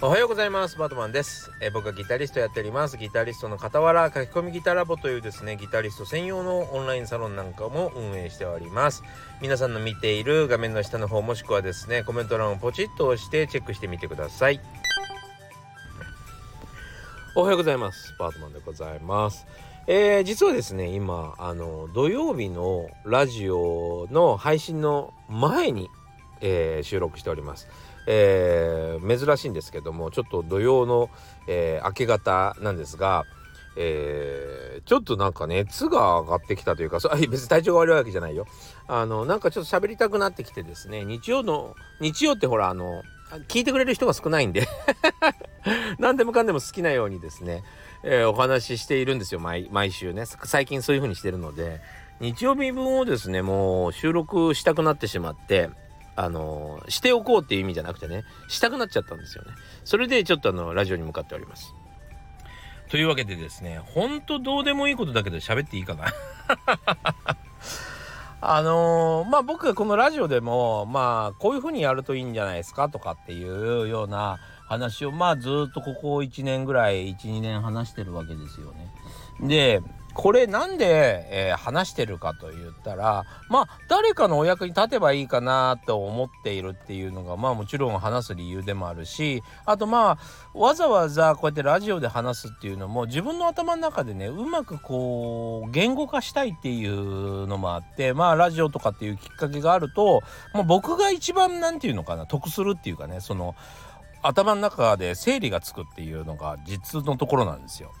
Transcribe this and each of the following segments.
おはようございます。バートマンです、え、僕はギタリストやっております。ギタリストの傍ら書き込みギタラボというですねギタリスト専用のオンラインサロンなんかも運営しております。皆さんの見ている画面の下の方もしくはですねコメント欄をポチッと押してチェックしてみてください。おはようございます。バートマンでございます。えー、実はですね今あの土曜日のラジオの配信の前に、えー、収録しております。えー、珍しいんですけどもちょっと土曜の、えー、明け方なんですが、えー、ちょっとなんか熱が上がってきたというかそ 別に体調が悪いわけじゃないよ。あのなんかちょっと喋りたくなってきてですね日曜の日曜ってほらあの聞いてくれる人が少ないんで 何でもかんでも好きなようにですね、えー、お話ししているんですよ毎週ね。最近そういう風にしてるので日曜日分をですねもう収録したくなってしまってあのしておこうっていう意味じゃなくてねしたくなっちゃったんですよね。それでちょっとあのラジオに向かっております。というわけでですねほんとどうでもいいことだけど喋っていいかな？あのー、まあ僕がこのラジオでもまあこういう風にやるといいんじゃないですかとかっていうような話をまあずっとここ1年ぐらい12年話してるわけですよね。でこれなんで、えー、話してるかと言ったらまあ誰かのお役に立てばいいかなと思っているっていうのがまあもちろん話す理由でもあるしあとまあわざわざこうやってラジオで話すっていうのも自分の頭の中でねうまくこう言語化したいっていうのもあってまあラジオとかっていうきっかけがあると、まあ、僕が一番何て言うのかな得するっていうかねその頭の中で整理がつくっていうのが実のところなんですよ。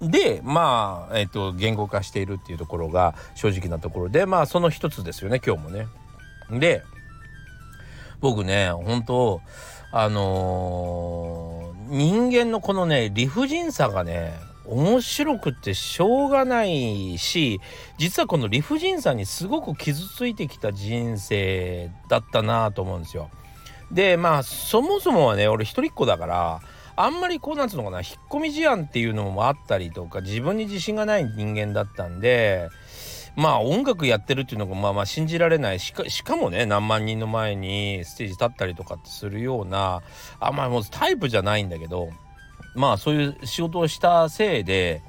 でまあ、えっ、ー、と言語化しているっていうところが正直なところでまあその一つですよね今日もね。で僕ね本当あのー、人間のこのね理不尽さがね面白くてしょうがないし実はこの理不尽さにすごく傷ついてきた人生だったなと思うんですよ。でまあそもそもはね俺一人っ子だからあんまりこうなんつうのかな引っ込み思案っていうのもあったりとか自分に自信がない人間だったんでまあ音楽やってるっていうのがまあまあ信じられない。しかしかもね何万人の前にステージ立ったりとかするようなあまあもうタイプじゃないんだけどまあそういう仕事をしたせいで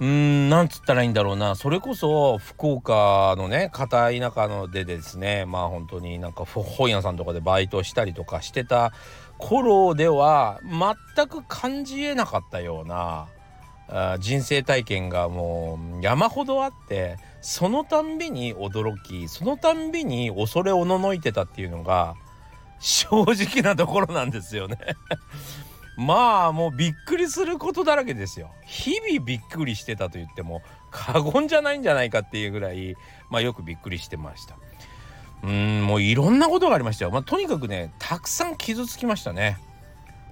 うんなんつったらいいんだろうな。それこそ福岡のね片田舎のでですねまあ本当になんか本屋さんとかでバイトしたりとかしてた頃では全く感じえなかったような人生体験がもう山ほどあってそのたんびに驚きそのたんびに恐れおののいてたっていうのが正直なところなんですよね まあもうびっくりすることだらけですよ。日々びっくりしてたと言っても過言じゃないんじゃないかっていうぐらいまあよくびっくりしてました。うんもういろんなことがありましたよ。まあ、とにかくねたくさん傷つきましたね。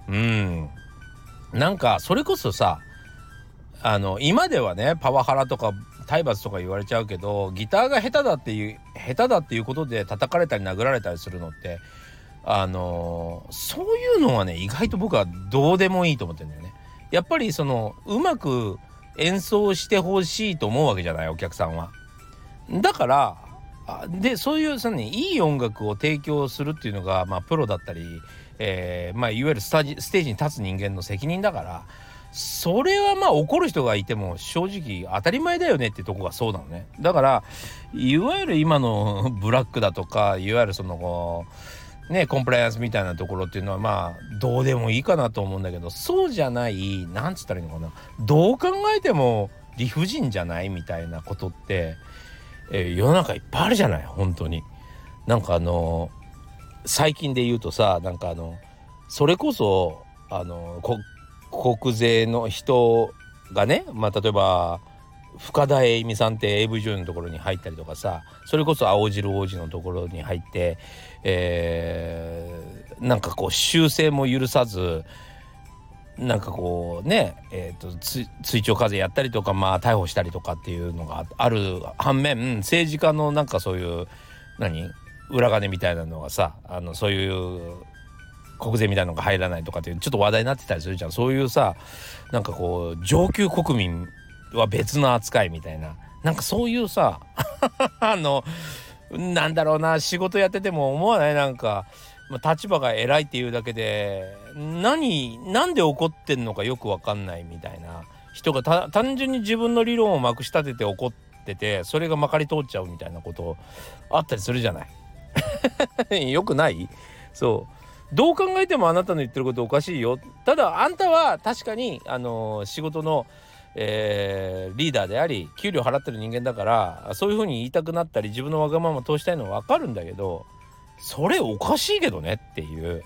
うんなんかそれこそさあの今ではねパワハラとか体罰とか言われちゃうけどギターが下手だっていう下手だっていうことで叩かれたり殴られたりするのってあのー、そういうのはね意外と僕はどうでもいいと思ってるんだよね。やっぱりそのうまく演奏してほしいと思うわけじゃないお客さんは。だからでそういうその、ね、いい音楽を提供するっていうのが、まあ、プロだったり、えーまあ、いわゆるスタジステージに立つ人間の責任だからそれはまあ怒る人がいても正直当たり前だよねってとこがそうなのね。だからいわゆる今の ブラックだとかいわゆるそのねコンプライアンスみたいなところっていうのはまあどうでもいいかなと思うんだけどそうじゃないなんつったらいいのかな。どう考えても理不尽じゃないみたいなことってえー、世の中いっぱいあるじゃない本当に。なんかあの、最近で言うとさなんかあのそれこそあの国税の人がねまあ例えば深田栄美さんって AV 女優のところに入ったりとかさそれこそ青汁王子のところに入って、えー、なんかこう修正も許さずなんかこうねえーと、追徴課税やったりとかまあ逮捕したりとかっていうのがある反面政治家のなんかそういう何？裏金みたいなのがさあのそういう国税みたいなのが入らないとかっていうちょっと話題になってたりするじゃん。そういうさなんかこう上級国民は別の扱いみたいな。なんかそういうさ あのなんだろうな仕事やってても思わない？なんかまあ、立場が偉いっていうだけで何なんで怒ってんのかよく分かんないみたいな。人が単純に自分の理論をまくし立てて怒っててそれがまかり通っちゃうみたいなことあったりするじゃない。よくない？そう。どう考えてもあなたの言ってることおかしいよ。ただあんたは確かにあのー、仕事のえー、リーダーであり給料払ってる人間だからそういうふうに言いたくなったり自分のわがまま通したいのは分かるんだけどそれおかしいけどねっていう。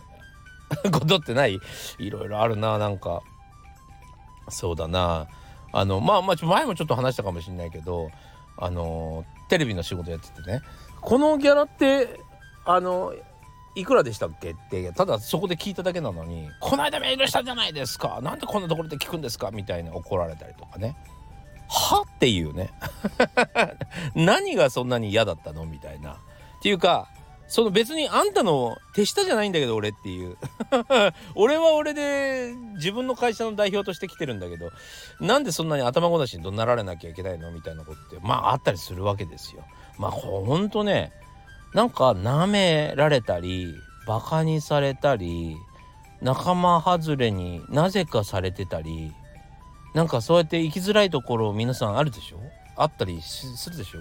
ことってない？いろいろあるななんか。そうだな。あのまあまあ前もちょっと話したかもしれないけどあのテレビの仕事やっててね。このギャラってあのいくらでしたっけってただそこで聞いただけなのに「この間メールしたじゃないですか。なんでこんなところで聞くんですか?」みたいな怒られたりとかね「は?」っていうね。何がそんなに嫌だったの？みたいな。っていうかその別にあんたの手下じゃないんだけど俺っていう。俺は俺で自分の会社の代表として来てるんだけどなんでそんなに頭ごなしに怒鳴られなきゃいけないのみたいなことってまああったりするわけですよ。まあほんとねなんか舐められたりバカにされたり仲間外れになぜかされてたりなんかそうやって生きづらいところ皆さんあるでしょ？あったりするでしょ？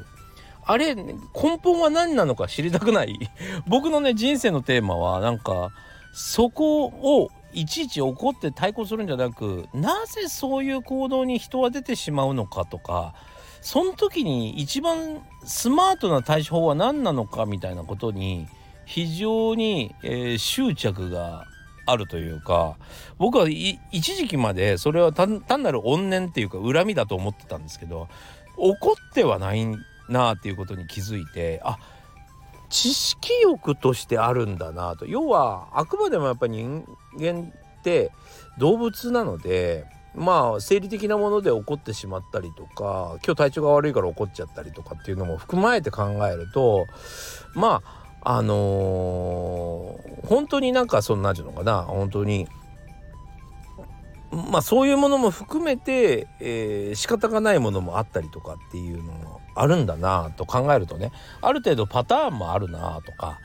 あれ根本は何なのか知りたくない？僕のね人生のテーマはなんかそこをいちいち怒って対抗するんじゃなくなぜそういう行動に人は出てしまうのかとかその時に一番スマートな対処法は何なのかみたいなことに非常に、えー、執着があるというか僕は一時期までそれは単なる怨念っていうか恨みだと思ってたんですけど怒ってはないなあっていうことに気づいてあ知識欲としてあるんだなと。要はあくまでもやっぱり人間って動物なのでまあ生理的なもので起こってしまったりとか今日体調が悪いから怒っちゃったりとかっていうのも含まれて考えるとまああのー、本当になんかそんなんていうのかな本当にまあそういうものも含めて、えー、仕方がないものもあったりとかっていうのもあるんだなと考えるとねある程度パターンもあるなとか、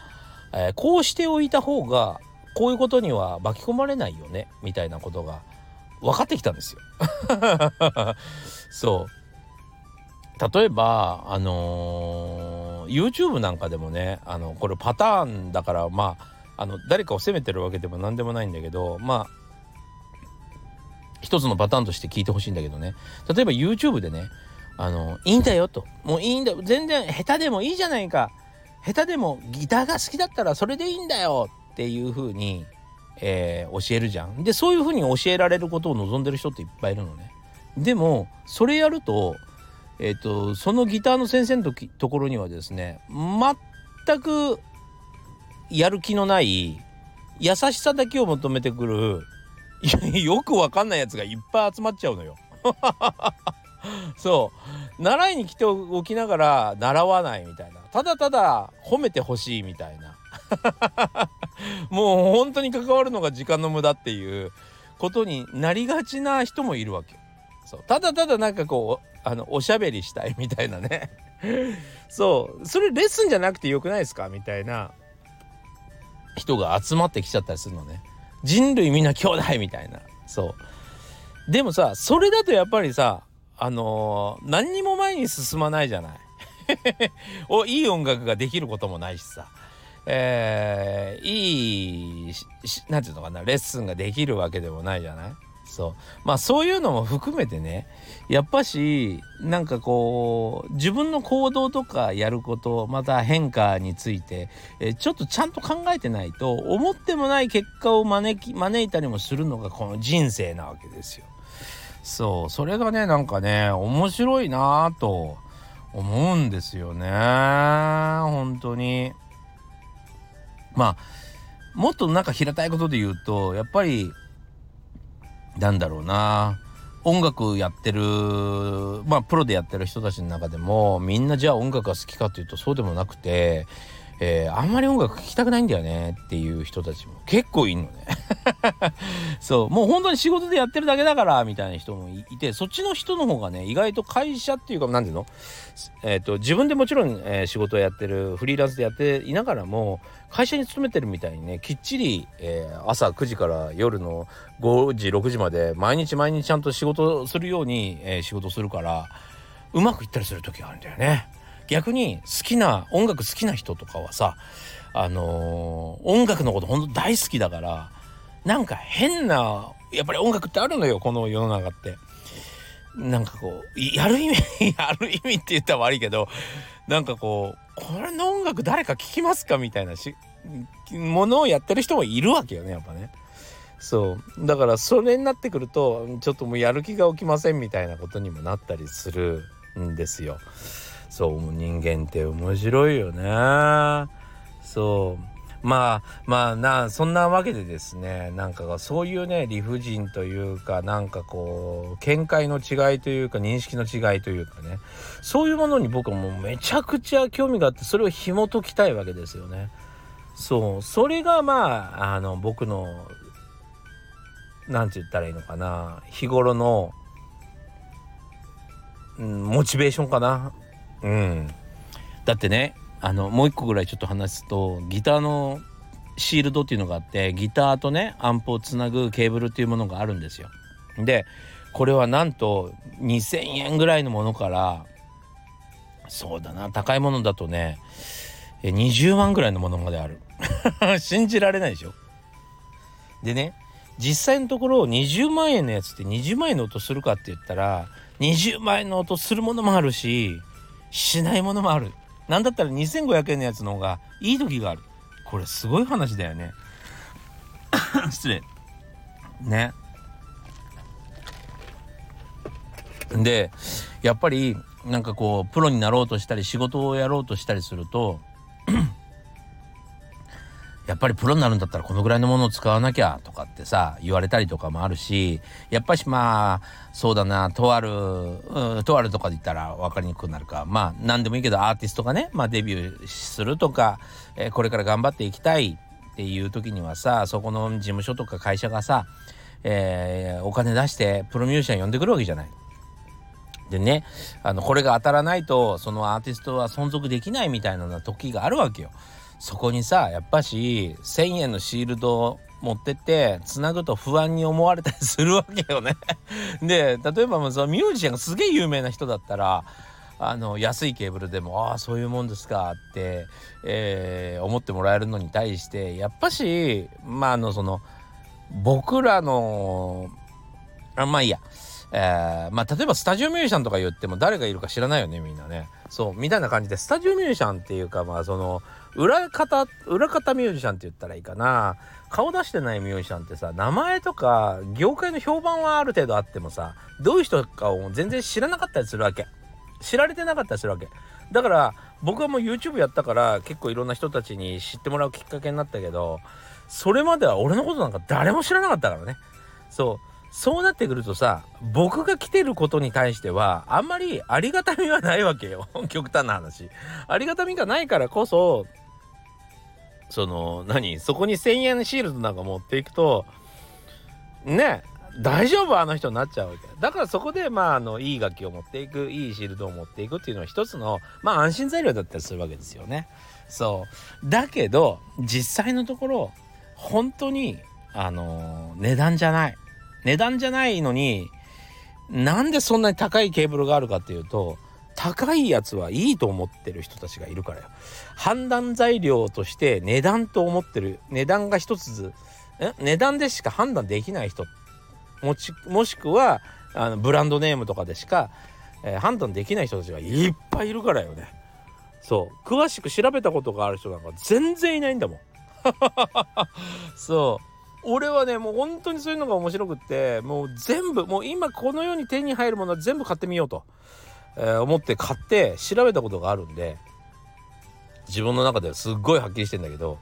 えー、こうしておいた方がこういうことには巻き込まれないよねみたいなことが分かってきたんですよ。そう例えばあのー、YouTube なんかでもねあのこれパターンだからまああの誰かを責めてるわけでも何でもないんだけどまあ一つのパターンとして聞いてほしいんだけどね例えば YouTube でねあのいいんだよともういいんだ全然下手でもいいじゃないか下手でもギターが好きだったらそれでいいんだよっていう風にえー、教えるじゃん。でそういうふうに教えられることを望んでる人っていっぱいいるのね。でもそれやると,、えーと、そのギターの先生のところにはですね全くやる気のない優しさだけを求めてくる よくわかんないやつがいっぱい集まっちゃうのよ。そう。習いに来ておきながら習わないみたいな。ただただ褒めてほしいみたいな。もう本当に関わるのが時間の無駄っていうことになりがちな人もいるわけそう。ただただなんかこうあのおしゃべりしたいみたいなね。そう。それレッスンじゃなくてよくないですか？みたいな。人が集まってきちゃったりするのね。人類みんな兄弟みたいな。そう。でもさそれだとやっぱりさあのー、何にも前に進まないじゃない。おいい音楽ができることもないしさ。えー、いい何て言うのかな。レッスンができるわけでもないじゃない？そう。まあそういうのも含めてね。やっぱしなんかこう自分の行動とかやることまた変化について、え、ちょっとちゃんと考えてないと思ってもない結果を招き招いたりもするのがこの人生なわけですよ。そうそれがねなんかね面白いなぁと思うんですよね本当に。まあもっとなんか平たいことで言うとやっぱりなんだろうな音楽やってるまあプロでやってる人たちの中でもみんなじゃあ音楽が好きかっていうとそうでもなくてえー、あんまり音楽聴きたくないんだよねっていう人たちも結構いんのね そうもう本当に仕事でやってるだけだからみたいな人もいてそっちの人の方がね意外と会社っていうか何ていうの、えーと、自分でもちろん、えー、仕事をやってるフリーランスでやっていながらも会社に勤めてるみたいにねきっちり、えー、朝9時から夜の5時6時まで毎日毎日ちゃんと仕事するように、えー、仕事するからうまくいったりする時があるんだよね。逆に好きな音楽好きな人とかはさあのー、音楽のことほんと大好きだからなんか変なやっぱり音楽ってあるのよこの世の中って。なんかこうやる意味 やる意味って言ったら悪いけどなんかこうこれの音楽誰か聴きますかみたいなしものをやってる人もいるわけよねやっぱね。そうだからそれになってくるとちょっともうやる気が起きませんみたいなことにもなったりするんですよ。そう人間って面白いよね。そう。まあまあなそんなわけでですねなんかそういうね理不尽というかなんかこう見解の違いというか認識の違いというかねそういうものに僕はもうめちゃくちゃ興味があってそれを紐解きたいわけですよね。そう。それがまああの僕の何て言ったらいいのかな日頃の、うん、モチベーションかな。うん。だってね、あの、もう一個ぐらいちょっと話すと、ギターのシールドっていうのがあって、ギターとね、アンプをつなぐケーブルっていうものがあるんですよ。で、これはなんと2000円ぐらいのものから、そうだな、高いものだとね、20万ぐらいのものまである。信じられないでしょでね、実際のところ20万円のやつって20万円の音するかって言ったら20万円の音するものもあるししないものもある。なんだったら2500円のやつの方がいい時がある。これすごい話だよね。失礼。ね。でやっぱりなんかこうプロになろうとしたり仕事をやろうとしたりするとやっぱりプロになるんだったらこのぐらいのものを使わなきゃとかってさ言われたりとかもあるしやっぱしまあそうだなとある、うん、とあるとかで言ったら分かりにくくなるかまあ何でもいいけどアーティストがね、まあ、デビューするとか、えー、これから頑張っていきたいっていう時にはさそこの事務所とか会社がさ、えー、お金出してプロミュージシャン呼んでくるわけじゃない。でねあのこれが当たらないとそのアーティストは存続できないみたいな時があるわけよ。そこにさやっぱし1,000円のシールドを持ってってつなぐと不安に思われたりするわけよね。で例えばそのミュージシャンがすげえ有名な人だったらあの安いケーブルでもああそういうもんですかって、えー、思ってもらえるのに対してやっぱしまああのその僕らのあまあいいや。えー、まあ例えばスタジオミュージシャンとか言っても誰がいるか知らないよねみんなね。そうみたいな感じでスタジオミュージシャンっていうかまあその裏方裏方ミュージシャンって言ったらいいかな。顔出してないミュージシャンってさ名前とか業界の評判はある程度あってもさどういう人かを全然知らなかったりするわけ。知られてなかったりするわけ。だから僕はもう YouTube やったから結構いろんな人たちに知ってもらうきっかけになったけどそれまでは俺のことなんか誰も知らなかったからね。そう。そうなってくるとさ僕が来てることに対してはあんまりありがたみはないわけよ。極端な話。ありがたみがないからこそその何？そこに1000円シールドなんか持っていくとね大丈夫？あの人になっちゃうわけ。だからそこでまああのいい楽器を持っていくいいシールドを持っていくっていうのは一つのまあ安心材料だったりするわけですよね。そう。だけど実際のところ本当にあの値段じゃない。値段じゃないのになんでそんなに高いケーブルがあるかっていうと高いやつはいいと思ってる人たちがいるからよ。判断材料として値段と思ってる値段が一つ値段でしか判断できない人。もちもしくはあのブランドネームとかでしか、えー、判断できない人たちがいっぱいいるからよね。そう。詳しく調べたことがある人なんか全然いないんだもん。そう。俺はねもう本当にそういうのが面白くってもう全部もう今この世に手に入るものは全部買ってみようと、え、思って買って調べたことがあるんで自分の中ではすっごいはっきりしてんだけど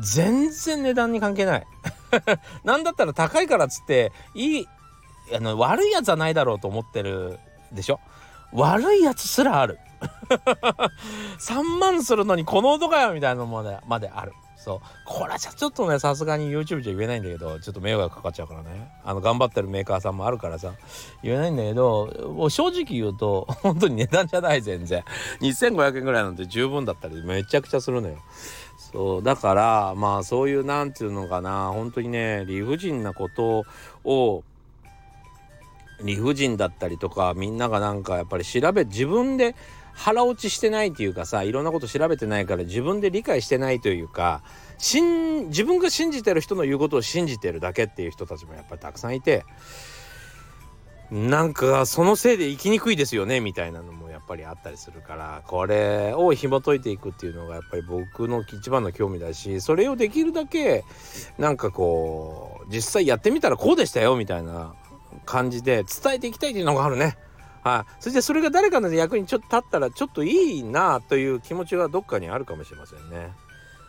全然値段に関係ない。なんだったら高いからっつっていいあの悪いやつはないだろうと思ってるでしょ？悪いやつすらある。3万するのにこの音かよみたいなのまでまである。そう。これはちょっとねさすがに YouTube じゃ言えないんだけどちょっと迷惑かかっちゃうからね。あの頑張ってるメーカーさんもあるからさ。言えないんだけどもう正直言うと 本当に値段じゃない全然。2500円ぐらいなんて十分だったりめちゃくちゃするのよ。そうだからまあそういうなんていうのかな。本当にね理不尽なことを理不尽だったりとかみんながなんかやっぱり調べ自分で腹落ちしてないっていうかさいろんなこと調べてないから自分で理解してないというか自分が信じてる人の言うことを信じてるだけっていう人たちもやっぱりたくさんいてなんかそのせいで生きにくいですよねみたいなのもやっぱりあったりするからこれを紐解いていくっていうのがやっぱり僕の一番の興味だしそれをできるだけなんかこう実際やってみたらこうでしたよみたいな感じで伝えていきたいっていうのがあるね。はい、そしてそれが誰かの役にちょっと立ったらちょっといいなという気持ちがどっかにあるかもしれませんね。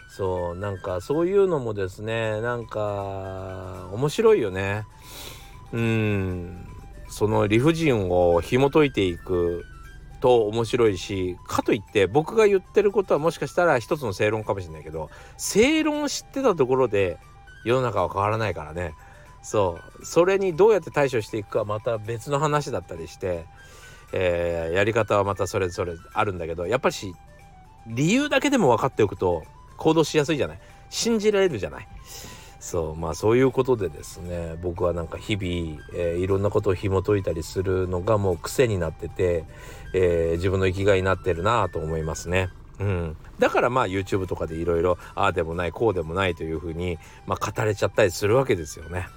そうなんかそういうのもですねなんか面白いよね。うんその理不尽を紐解いていくと面白いしかといって僕が言ってることはもしかしたら一つの正論かもしれないけど正論を知ってたところで世の中は変わらないからねそうそれにどうやって対処していくかまた別の話だったりして、えー、やり方はまたそれぞれあるんだけどやっぱりし理由だけでも分かっておくと行動しやすいじゃない信じられるじゃないそうまあそういうことでですね僕はなんか日々、えー、いろんなことを紐解いたりするのがもう癖になってて、えー、自分の生きがいになってるなと思いますね。うん、だからまあ YouTube とかでいろいろああでもないこうでもないというふうに、まあ、語れちゃったりするわけですよね。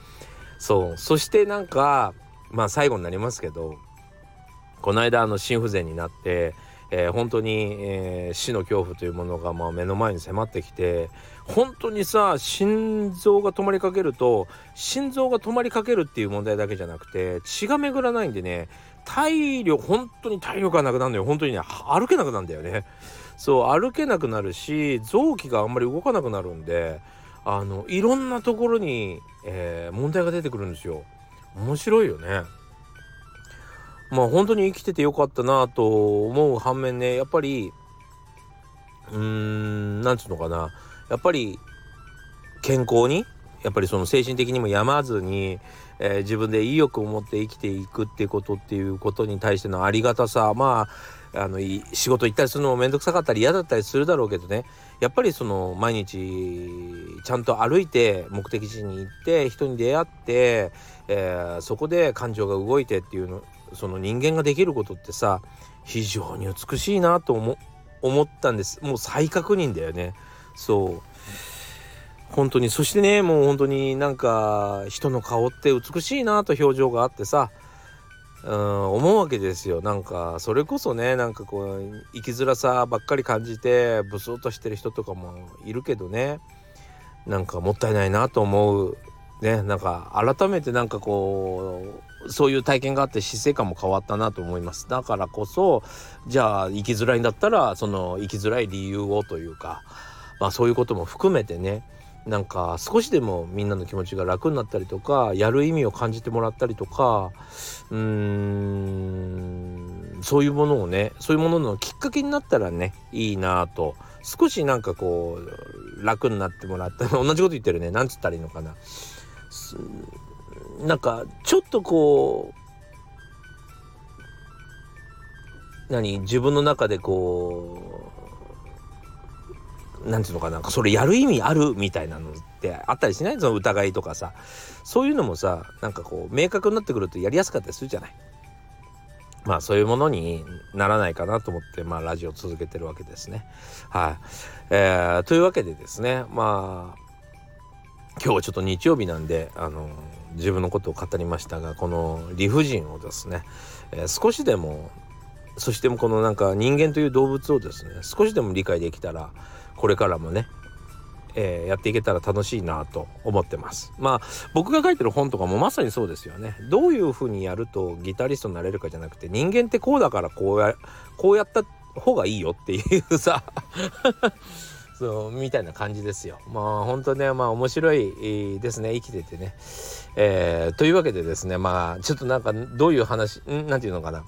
そうそしてなんかまあ最後になりますけどこの間あの心不全になって、えー、本当に、えー、死の恐怖というものがまあ目の前に迫ってきて本当にさ心臓が止まりかけると心臓が止まりかけるっていう問題だけじゃなくて血が巡らないんでね体力本当に体力がなくなるのよ本当にね歩けなくなるんだよねそう歩けなくなるし臓器があんまり動かなくなるんであのいろんなところに、えー、問題が出てくるんですよ。面白いよね。まあ本当に生きててよかったなと思う反面ねやっぱりうーんなんつうのかな。やっぱり健康にやっぱりその精神的にも病まずに、えー、自分で意欲を持って生きていくっていうことっていうことに対してのありがたさまああの仕事行ったりするのも面倒くさかったり嫌だったりするだろうけどね。やっぱりその毎日ちゃんと歩いて目的地に行って人に出会って、えー、そこで感情が動いてっていうのその人間ができることってさ非常に美しいなと思思ったんです。もう再確認だよね。そう。本当に。そしてねもう本当になんか人の顔って美しいなと表情があってさうん思うわけですよ。なんかそれこそねなんかこう生きづらさばっかり感じてブスッとしてる人とかもいるけどねなんかもったいないなと思う。ねなんか改めてなんかこうそういう体験があって姿勢感も変わったなと思います。だからこそじゃあ生きづらいんだったらその生きづらい理由をというかまあそういうことも含めてねなんか少しでもみんなの気持ちが楽になったりとかやる意味を感じてもらったりとかうーんそういうものをねそういうもののきっかけになったらねいいなと。少しなんかこう楽になってもらった同じこと言ってるね。なんつったらいいのかな。なんかちょっとこう何？自分の中でこうなんていうのかな？んかそれやる意味あるみたいなのってあったりしない？その疑いとかさ。そういうのもさなんかこう明確になってくるとやりやすかったりするじゃない？まあそういうものにならないかなと思ってまあラジオ続けてるわけですね。はい、えー、というわけでですねまあ今日はちょっと日曜日なんであの自分のことを語りましたがこの理不尽をですね、えー、少しでもそしてこのなんか人間という動物をですね少しでも理解できたらこれからもね、えー、やっていけたら楽しいなと思ってます。まあ僕が書いてる本とかもまさにそうですよね。どういうふうにやるとギタリストになれるかじゃなくて人間ってこうだからこうやこうやった方がいいよっていうさ。そうみたいな感じですよ。まあ本当ねまあ面白いですね。生きててね。えー、というわけでですねまあちょっとなんかどういう話ん？なんていうのかな。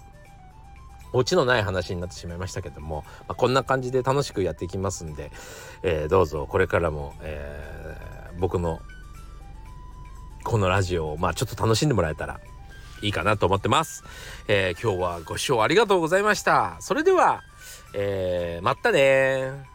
オチのない話になってしまいましたけども、まあ、こんな感じで楽しくやっていきますんで、えー、どうぞこれからも、えー、僕のこのラジオをまあちょっと楽しんでもらえたらいいかなと思ってます。えー、今日はご視聴ありがとうございました。それでは、えー、またね